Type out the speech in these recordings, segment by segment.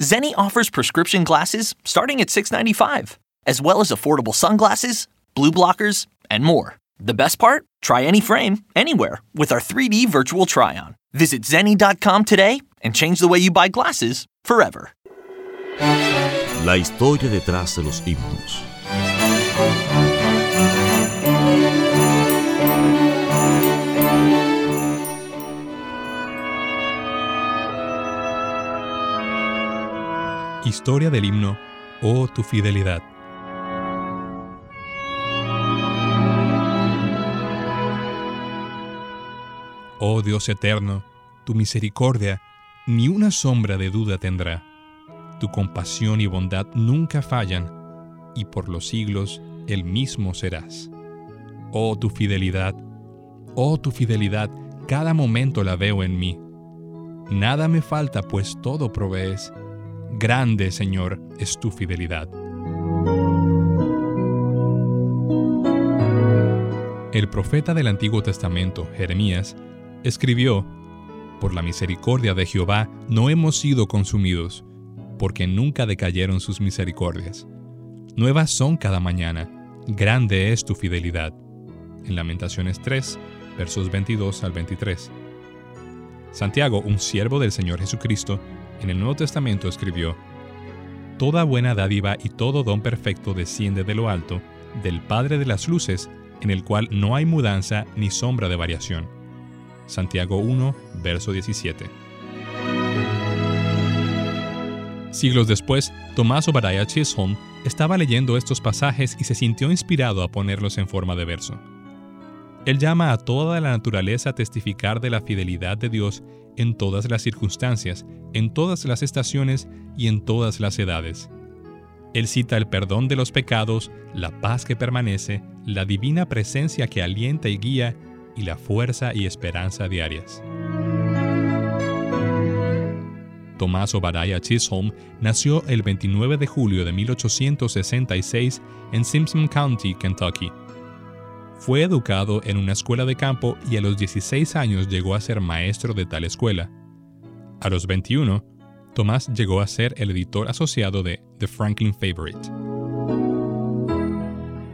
Zenni offers prescription glasses starting at $6.95, as well as affordable sunglasses, blue blockers, and more. The best part? Try any frame, anywhere, with our 3D virtual try on. Visit Zenni.com today and change the way you buy glasses forever. La historia detrás de los himnos. Historia del himno Oh tu fidelidad. Oh Dios eterno, tu misericordia ni una sombra de duda tendrá. Tu compasión y bondad nunca fallan, y por los siglos el mismo serás. Oh tu fidelidad, oh tu fidelidad, cada momento la veo en mí. Nada me falta, pues todo provees. Grande, Señor, es tu fidelidad. El profeta del Antiguo Testamento, Jeremías, escribió, Por la misericordia de Jehová no hemos sido consumidos, porque nunca decayeron sus misericordias. Nuevas son cada mañana, grande es tu fidelidad. En Lamentaciones 3, versos 22 al 23. Santiago, un siervo del Señor Jesucristo, en el Nuevo Testamento escribió, Toda buena dádiva y todo don perfecto desciende de lo alto, del Padre de las Luces, en el cual no hay mudanza ni sombra de variación. Santiago 1, verso 17. Siglos después, Tomás Obadiah Chisholm estaba leyendo estos pasajes y se sintió inspirado a ponerlos en forma de verso. Él llama a toda la naturaleza a testificar de la fidelidad de Dios en todas las circunstancias, en todas las estaciones y en todas las edades. Él cita el perdón de los pecados, la paz que permanece, la divina presencia que alienta y guía, y la fuerza y esperanza diarias. Tomás Obadiah Chisholm nació el 29 de julio de 1866 en Simpson County, Kentucky. Fue educado en una escuela de campo y a los 16 años llegó a ser maestro de tal escuela. A los 21, Tomás llegó a ser el editor asociado de The Franklin Favorite.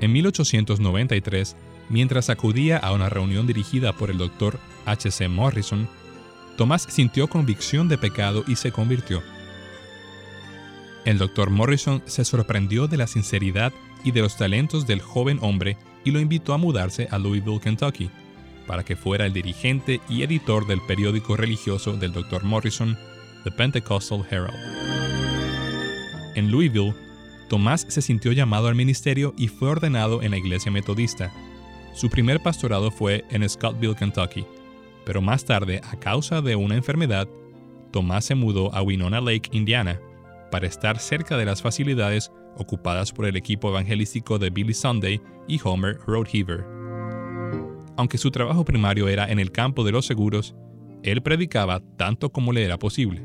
En 1893, mientras acudía a una reunión dirigida por el Dr. H.C. Morrison, Tomás sintió convicción de pecado y se convirtió. El Dr. Morrison se sorprendió de la sinceridad y de los talentos del joven hombre y lo invitó a mudarse a Louisville, Kentucky, para que fuera el dirigente y editor del periódico religioso del Dr. Morrison, The Pentecostal Herald. En Louisville, Tomás se sintió llamado al ministerio y fue ordenado en la iglesia metodista. Su primer pastorado fue en Scottsville, Kentucky, pero más tarde, a causa de una enfermedad, Tomás se mudó a Winona Lake, Indiana, para estar cerca de las facilidades ocupadas por el equipo evangelístico de Billy Sunday y Homer Roadheaver. Aunque su trabajo primario era en el campo de los seguros, él predicaba tanto como le era posible.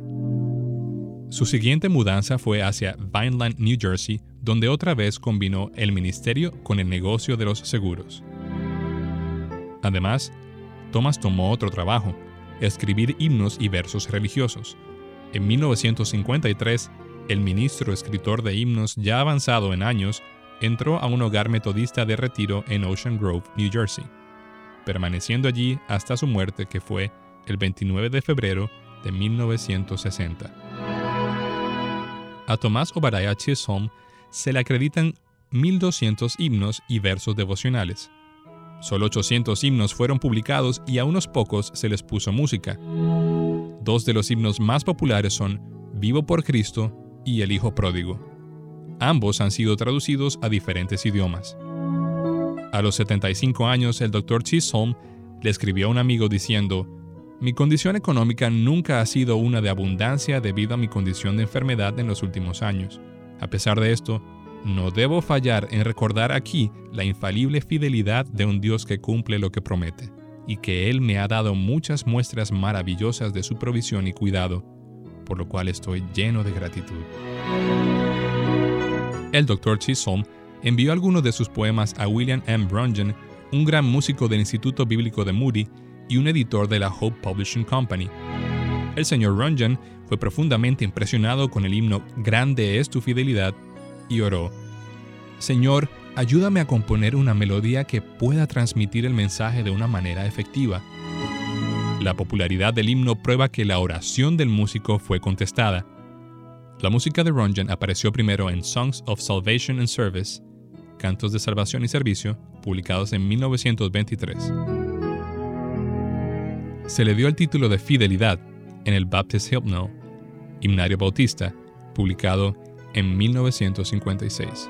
Su siguiente mudanza fue hacia Vineland, New Jersey, donde otra vez combinó el ministerio con el negocio de los seguros. Además, Thomas tomó otro trabajo, escribir himnos y versos religiosos. En 1953, el ministro escritor de himnos ya avanzado en años entró a un hogar metodista de retiro en Ocean Grove, New Jersey, permaneciendo allí hasta su muerte que fue el 29 de febrero de 1960. A Tomás Obadiah Chisholm se le acreditan 1.200 himnos y versos devocionales. Solo 800 himnos fueron publicados y a unos pocos se les puso música. Dos de los himnos más populares son Vivo por Cristo y El Hijo Pródigo. Ambos han sido traducidos a diferentes idiomas. A los 75 años, el Dr. Chisholm le escribió a un amigo diciendo, Mi condición económica nunca ha sido una de abundancia debido a mi condición de enfermedad en los últimos años. A pesar de esto, no debo fallar en recordar aquí la infalible fidelidad de un Dios que cumple lo que promete, y que Él me ha dado muchas muestras maravillosas de su provisión y cuidado, por lo cual estoy lleno de gratitud. El Dr. Chisholm envió algunos de sus poemas a William M. Brungen, un gran músico del Instituto Bíblico de Moody y un editor de la Hope Publishing Company. El señor Runyon fue profundamente impresionado con el himno Grande es tu fidelidad y oró, Señor, ayúdame a componer una melodía que pueda transmitir el mensaje de una manera efectiva. La popularidad del himno prueba que la oración del músico fue contestada. La música de Runyon apareció primero en Songs of Salvation and Service, Cantos de Salvación y Servicio, publicados en 1923. Se le dio el título de Fidelidad en el Baptist Hymnal, Himnario Bautista, publicado en 1956.